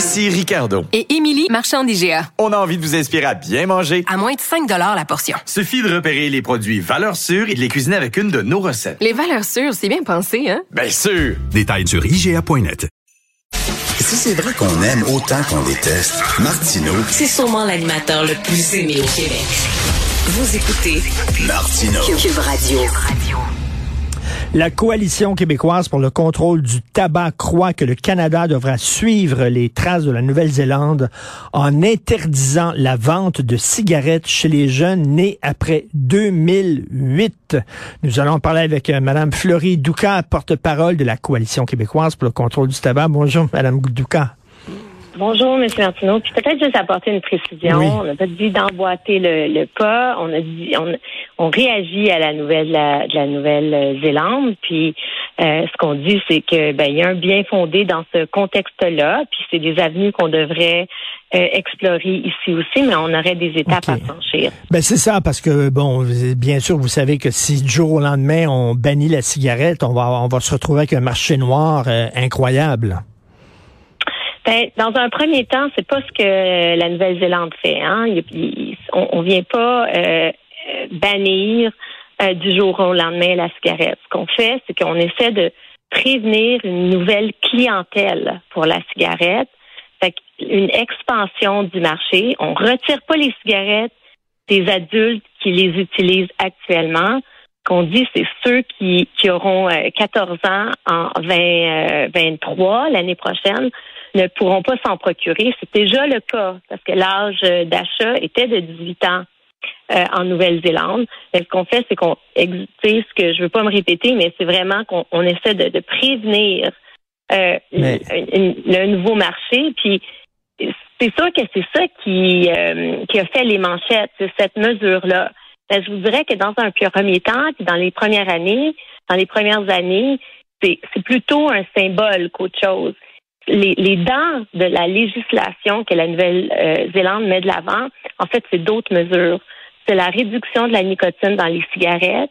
Ici Ricardo. Et Émilie, marchand d'IGA. On a envie de vous inspirer à bien manger. À moins de 5 la portion. Suffit de repérer les produits valeurs sûres et de les cuisiner avec une de nos recettes. Les valeurs sûres, c'est bien pensé, hein? Bien sûr! Détails sur IGA.net. Si c'est vrai qu'on aime autant qu'on déteste, Martineau, C'est sûrement l'animateur le plus aimé au Québec. Vous écoutez Martineau. Cube Radio. La coalition québécoise pour le contrôle du tabac croit que le Canada devra suivre les traces de la Nouvelle-Zélande en interdisant la vente de cigarettes chez les jeunes nés après 2008. Nous allons parler avec euh, Madame Fleury Douka, porte-parole de la coalition québécoise pour le contrôle du tabac. Bonjour, Madame Douka. Bonjour, M. Martineau. Puis peut-être juste apporter une précision. Oui. On n'a pas dit d'emboîter le, le pas. On a dit on, on réagit à la nouvelle la- de la Nouvelle-Zélande. Puis euh, ce qu'on dit, c'est que ben il y a un bien fondé dans ce contexte-là. Puis c'est des avenues qu'on devrait euh, explorer ici aussi, mais on aurait des étapes à franchir. Ben c'est ça, parce que bon, bien sûr, vous savez que si du jour au lendemain on bannit la cigarette, on va on va se retrouver avec un marché noir euh, incroyable. Ben, dans un premier temps, c'est pas ce que la Nouvelle-Zélande fait. Hein. On, on vient pas euh, euh, bannir euh, du jour au lendemain la cigarette. Ce qu'on fait, c'est qu'on essaie de prévenir une nouvelle clientèle pour la cigarette. Fait une expansion du marché. On retire pas les cigarettes des adultes qui les utilisent actuellement. Qu'on dit, c'est ceux qui, qui auront euh, 14 ans en 2023 l'année prochaine ne pourront pas s'en procurer. C'est déjà le cas parce que l'âge euh, d'achat était de 18 ans euh, en Nouvelle-Zélande. Mais Ce qu'on fait, c'est qu'on, ex- tu sais, ce que je veux pas me répéter, mais c'est vraiment qu'on on essaie de, de prévenir euh, Mais- le, le nouveau marché. Puis c'est sûr que c'est ça qui, euh, qui a fait les manchettes, c'est cette mesure-là. Ben, je vous dirais que dans un premier temps, puis dans les premières années, dans les premières années, c'est plutôt un symbole qu'autre chose. Les, les dents de la législation que la Nouvelle-Zélande met de l'avant, en fait, c'est d'autres mesures. C'est la réduction de la nicotine dans les cigarettes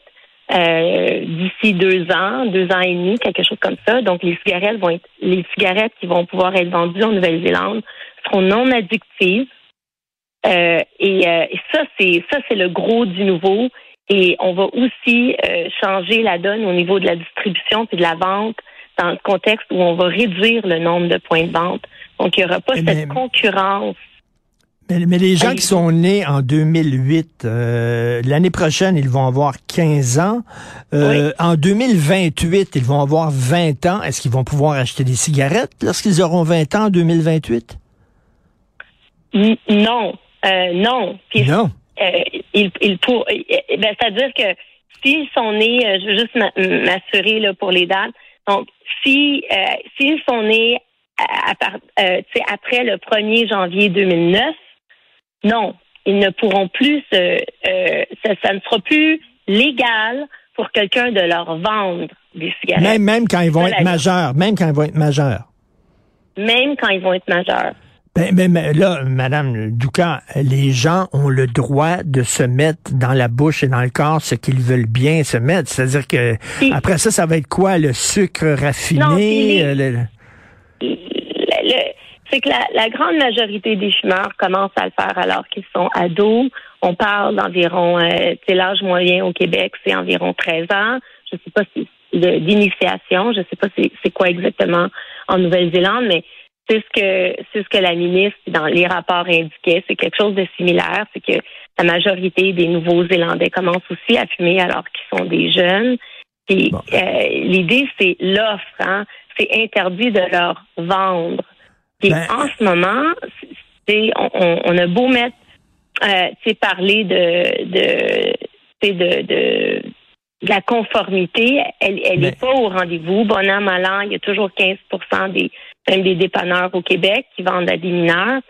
euh, d'ici deux ans, deux ans et demi, quelque chose comme ça. Donc, les cigarettes vont être, les cigarettes qui vont pouvoir être vendues en Nouvelle-Zélande seront non addictives. Euh, et, euh, et ça, c'est ça, c'est le gros du nouveau. Et on va aussi euh, changer la donne au niveau de la distribution puis de la vente dans le contexte où on va réduire le nombre de points de vente. Donc, il n'y aura pas cette concurrence. Mais, mais les gens qui sont nés en 2008, euh, l'année prochaine, ils vont avoir 15 ans. En 2028, ils vont avoir 20 ans. Est-ce qu'ils vont pouvoir acheter des cigarettes lorsqu'ils auront 20 ans en 2028? N- Non, euh, non. Puis, Non. euh, il, il pour, ben, c'est-à-dire que s'ils sont nés, euh, je veux juste m'a- m'assurer là pour les dates. Donc, si euh, s'ils sont nés à, à après le 1er janvier 2009, non, ils ne pourront plus, se, euh, ça, ça ne sera plus légal pour quelqu'un de leur vendre des cigarettes, Même, même quand ils vont être majeurs. Même quand ils vont être majeurs. même quand ils vont être majeurs. Ben, ben, ben, là, Madame Doucan, les gens ont le droit de se mettre dans la bouche et dans le corps ce qu'ils veulent bien se mettre. C'est-à-dire que après ça, ça va être quoi? Le sucre raffiné? Non, puis les- euh, le- le- le- c'est que la, la grande majorité des fumeurs commencent à le faire alors qu'ils sont ados. On parle d'environ, euh, l'âge moyen au Québec, c'est environ 13 ans. Je sais pas si d'initiation, je sais pas c'est quoi exactement en Nouvelle-Zélande, mais c'est ce que c'est ce que la ministre dans les rapports indiquait. C'est quelque chose de similaire, c'est que la majorité des Nouveaux-Zélandais commencent aussi à fumer alors qu'ils sont des jeunes. Puis Bon. euh, l'idée c'est l'offre, hein. C'est interdit de leur vendre. Puis Ben- en ce moment, c'est on, a beau mettre, euh, tu sais, parler de de de, de la conformité, elle elle Mais- n'est pas au rendez-vous. Bon an, mal an, il y a toujours 15% des, même des dépanneurs au Québec qui vendent à des mineurs.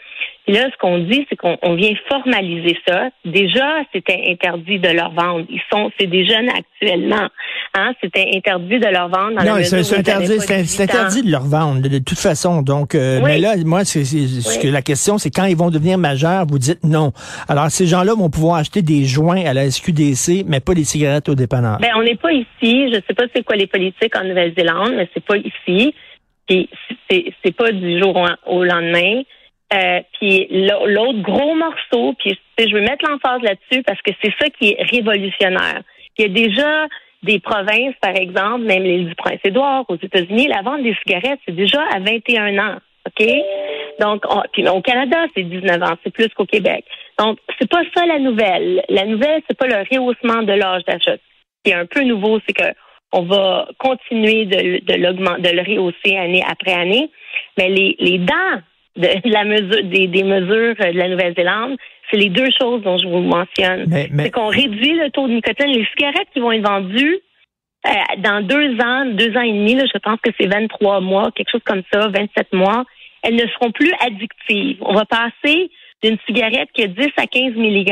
Puis là, ce qu'on dit, c'est qu'on on vient formaliser ça. Déjà, c'était interdit de leur vendre. Ils sont, c'est des jeunes actuellement. Hein, c'était interdit de leur vendre. Dans Non, c'est interdit, c'est 18 c'est ans. interdit de leur vendre, de, de toute façon. Donc, euh, Oui. mais là, moi, c'est c'est- ce que la question, c'est quand ils vont devenir majeurs, vous dites non. Alors, ces gens-là vont pouvoir acheter des joints à la SQDC, mais pas des cigarettes au dépanneur. Ben, on n'est pas ici. Je sais pas c'est quoi les politiques en Nouvelle-Zélande, mais c'est pas ici. Puis c'est pas du jour au- lendemain. Euh, puis l'au- l'autre gros morceau, puis je veux mettre l'emphase là-dessus parce que c'est ça qui est révolutionnaire. Il y a déjà des provinces, par exemple, même l'île du Prince-Édouard aux États-Unis, la vente des cigarettes, c'est déjà à 21 ans. OK? Donc, on- puis au Canada, c'est 19 ans, c'est plus qu'au Québec. Donc, c'est pas ça la nouvelle. La nouvelle, c'est pas le rehaussement de l'âge d'achat. Ce qui est un peu nouveau, c'est que on va continuer de, de l'augmenter, de le rehausser année après année. Mais les, les dents de la mesure, des, des mesures de la Nouvelle-Zélande, c'est les deux choses dont je vous mentionne. Mais- mais- C'est qu'on réduit le taux de nicotine. Les cigarettes qui vont être vendues euh, dans deux ans, deux ans et demi, là, je pense que c'est 23 mois, quelque chose comme ça, 27 mois, elles ne seront plus addictives. On va passer d'une cigarette qui a 10 à 15 mg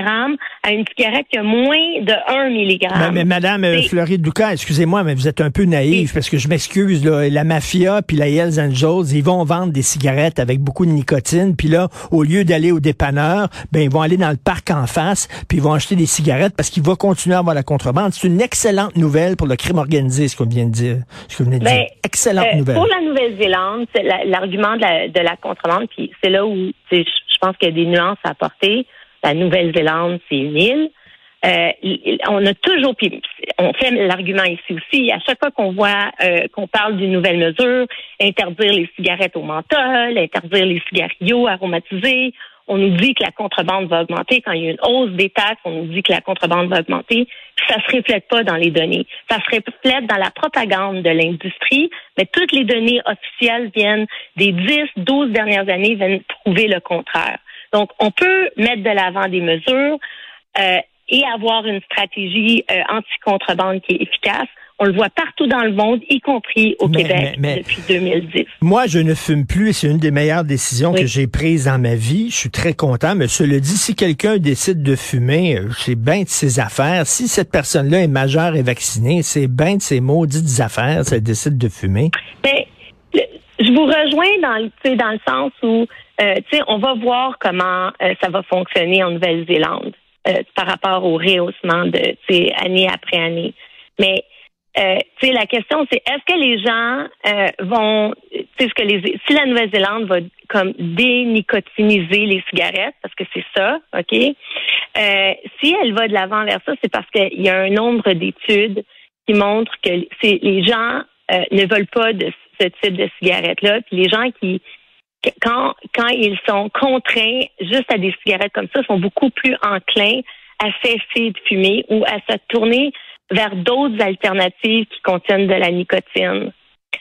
à une cigarette qui a moins de 1 mg. Mais, mais Madame euh, Fleury Doucan, excusez-moi, mais vous êtes un peu naïve parce que je m'excuse, la mafia puis la Hells Angels, ils vont vendre des cigarettes avec beaucoup de nicotine, puis là, au lieu d'aller au dépanneur, ben ils vont aller dans le parc en face, puis ils vont acheter des cigarettes parce qu'ils vont continuer à avoir la contrebande. C'est une excellente nouvelle pour le crime organisé, ce qu'on vient de dire. Ce que vous venez de Ben, dire. Excellente Euh, nouvelle. Pour la Nouvelle-Zélande, c'est la- l'argument de la, de la contrebande, puis c'est là où je je pense qu'il y a des nuances à apporter. La Nouvelle-Zélande, c'est une île. Euh, on a toujours, puis on fait l'argument ici aussi, à chaque fois qu'on voit euh, qu'on parle d'une nouvelle mesure, interdire les cigarettes au menthol, interdire les cigarios aromatisés, on nous dit que la contrebande va augmenter. Quand il y a une hausse des taxes, on nous dit que la contrebande va augmenter. Ça se reflète pas dans les données. Ça se reflète dans la propagande de l'industrie, mais toutes les données officielles viennent des 10, 12 dernières années, viennent prouver le contraire. Donc, on peut mettre de l'avant des mesures euh, et avoir une stratégie euh, anti-contrebande qui est efficace. On le voit partout dans le monde, y compris au Mais- Québec mais- mais- depuis 2010. Moi, je ne fume plus et c'est une des meilleures décisions Oui. que j'ai prises dans ma vie. Je suis très content, mais cela dit, si quelqu'un décide de fumer, euh, c'est bien de ses affaires. Si cette personne-là est majeure et vaccinée, c'est bien de ses maudites affaires si elle décide de fumer. Je vous rejoins dans le, dans le sens où, euh, tu sais, on va voir comment euh, ça va fonctionner en Nouvelle-Zélande euh, par rapport au rehaussement de, tu sais, année après année. Mais, euh, tu sais, la question c'est est-ce que les gens euh, vont, tu sais, que les, si la Nouvelle-Zélande va comme dénicotiniser les cigarettes, parce que c'est ça, ok? Euh, si elle va de l'avant vers ça, c'est parce qu'il y a un nombre d'études qui montrent que les gens euh, ne veulent pas de ce type de cigarette-là. Puis les gens qui, quand, quand ils sont contraints juste à des cigarettes comme ça, sont beaucoup plus enclins à cesser de fumer ou à se tourner vers d'autres alternatives qui contiennent de la nicotine,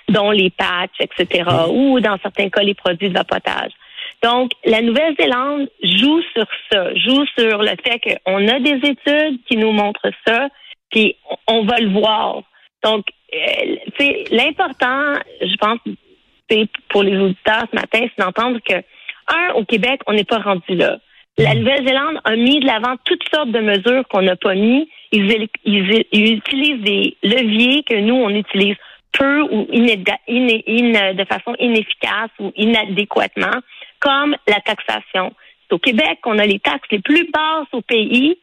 dont les patchs, etc., ou dans certains cas les produits de vapotage. Donc, la Nouvelle-Zélande joue sur ça, joue sur le fait qu'on a des études qui nous montrent ça, puis on va le voir. Donc, euh, l'important, je pense, pour les auditeurs ce matin, c'est d'entendre que, un, au Québec, on n'est pas rendu là. La Nouvelle-Zélande a mis de l'avant toutes sortes de mesures qu'on n'a pas mis. Ils, ils- ils utilisent des leviers que nous, on utilise peu ou inéda- iné- in- de façon inefficace ou inadéquatement, comme la taxation. C'est au Québec qu'on a les taxes les plus basses au pays.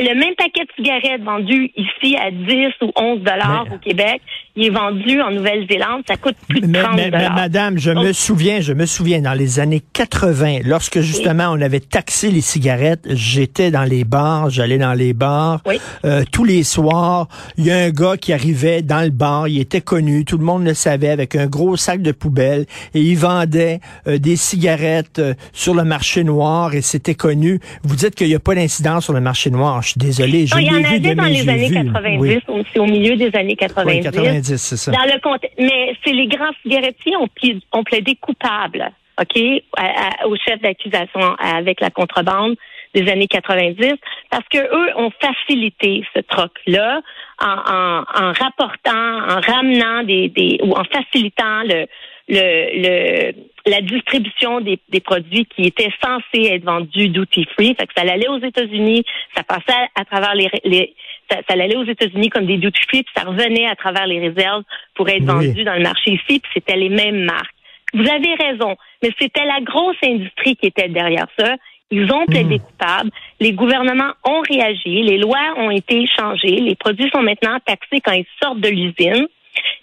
Le même paquet de cigarettes vendu ici à 10 ou 11 dollars Mais- au Québec, il est vendu en Nouvelle-Zélande, ça coûte plus de Mais, 30 mais- mais, madame, je Donc- me souviens, je me souviens, dans les années 80, lorsque justement on avait taxé les cigarettes, j'étais dans les bars, j'allais dans les bars Oui. euh, tous les soirs. Il y a un gars qui arrivait dans le bar, il était connu, tout le monde le savait, avec un gros sac de poubelle, et il vendait euh, des cigarettes euh, sur le marché noir, et c'était connu. Vous dites qu'il n'y a pas d'incidence sur le marché noir. Je suis désolé, il y en avait dans les années vus. 90, Oui. au- milieu des années 90. Oui, 90, c'est ça. Dans le mais c'est les grands cigarettiers ont, ont plaidé coupables, OK, à- à- au chef d'accusation avec la contrebande des années 90, parce que eux ont facilité ce troc-là en, en, en rapportant, en ramenant des, des ou en facilitant le le, le la distribution des, des produits qui étaient censés être vendus duty free. Fait que ça allait aux États-Unis, ça passait à, travers les, les ça, ça, allait aux États-Unis comme des duty free, puis ça revenait à travers les réserves pour être vendu dans le marché ici, puis c'était les mêmes marques. Vous avez raison, mais c'était la grosse industrie qui était derrière ça. Ils ont plaidé mmh. coupables. Les gouvernements ont réagi. Les lois ont été changées. Les produits sont maintenant taxés quand ils sortent de l'usine.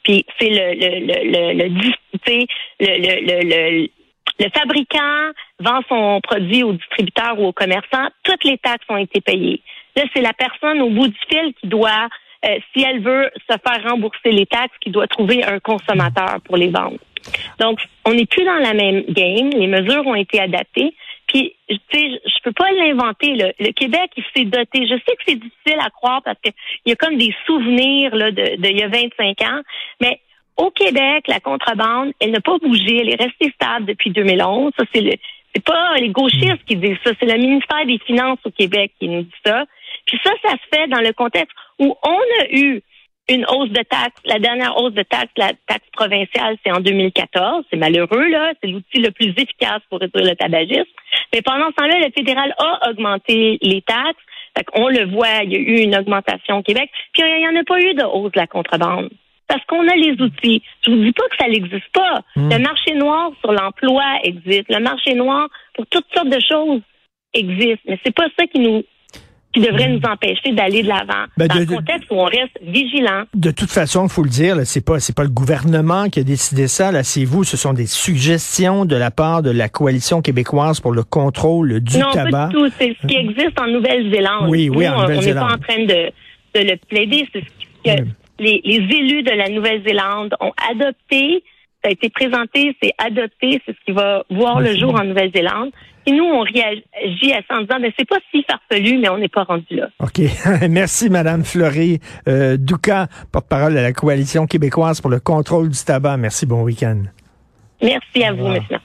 Puis c'est le le le le, le, le, le fabricant vend son produit au distributeur ou au commerçant. Toutes les taxes ont été payées. Là, c'est la personne au bout du fil qui doit, euh, si elle veut se faire rembourser les taxes, qui doit trouver un consommateur pour les vendre. Donc, on n'est plus dans la même game. Les mesures ont été adaptées. Puis, tu sais, je peux pas l'inventer. Le Québec, il s'est doté. Je sais que c'est difficile à croire parce qu'il y a comme des souvenirs là, de, de il y a 25 ans, mais au Québec, la contrebande, elle n'a pas bougé. Elle est restée stable depuis 2011. Ça, c'est le, c'est pas les gauchistes qui disent ça. C'est le ministère des Finances au Québec qui nous dit ça. Puis ça, ça se fait dans le contexte où on a eu une hausse de taxes. La dernière hausse de taxes, la taxe provinciale, c'est en 2014. C'est malheureux, là. C'est l'outil le plus efficace pour réduire le tabagisme. Mais pendant ce temps-là, le fédéral a augmenté les taxes. on le voit, il y a eu une augmentation au Québec. Puis il n'y en a pas eu de hausse de la contrebande. Parce qu'on a les outils. Je vous dis pas que ça n'existe pas. Hmm. Le marché noir sur l'emploi existe. Le marché noir pour toutes sortes de choses existe. Mais c'est pas ça qui nous qui devrait nous empêcher d'aller de l'avant ben, dans le contexte où on reste vigilant. De toute façon, il faut le dire, c'est pas c'est pas le gouvernement qui a décidé ça, là, c'est vous. Ce sont des suggestions de la part de la coalition québécoise pour le contrôle du tabac. Non, pas du tout. C'est ce qui existe en Nouvelle-Zélande. Oui, oui, en Nouvelle-Zélande. On n'est pas en train de, de le plaider. C'est ce que les, les élus de la Nouvelle-Zélande ont adopté ça a été présenté, c'est adopté, c'est ce qui va voir le jour en Nouvelle-Zélande. Et nous, on réagit à ça en disant, mais c'est pas si farfelu, mais on n'est pas rendu là. OK. Merci, Madame Fleury. Euh, Douka, porte-parole de la Coalition québécoise pour le contrôle du tabac. Merci, bon week-end. Merci à vous, monsieur.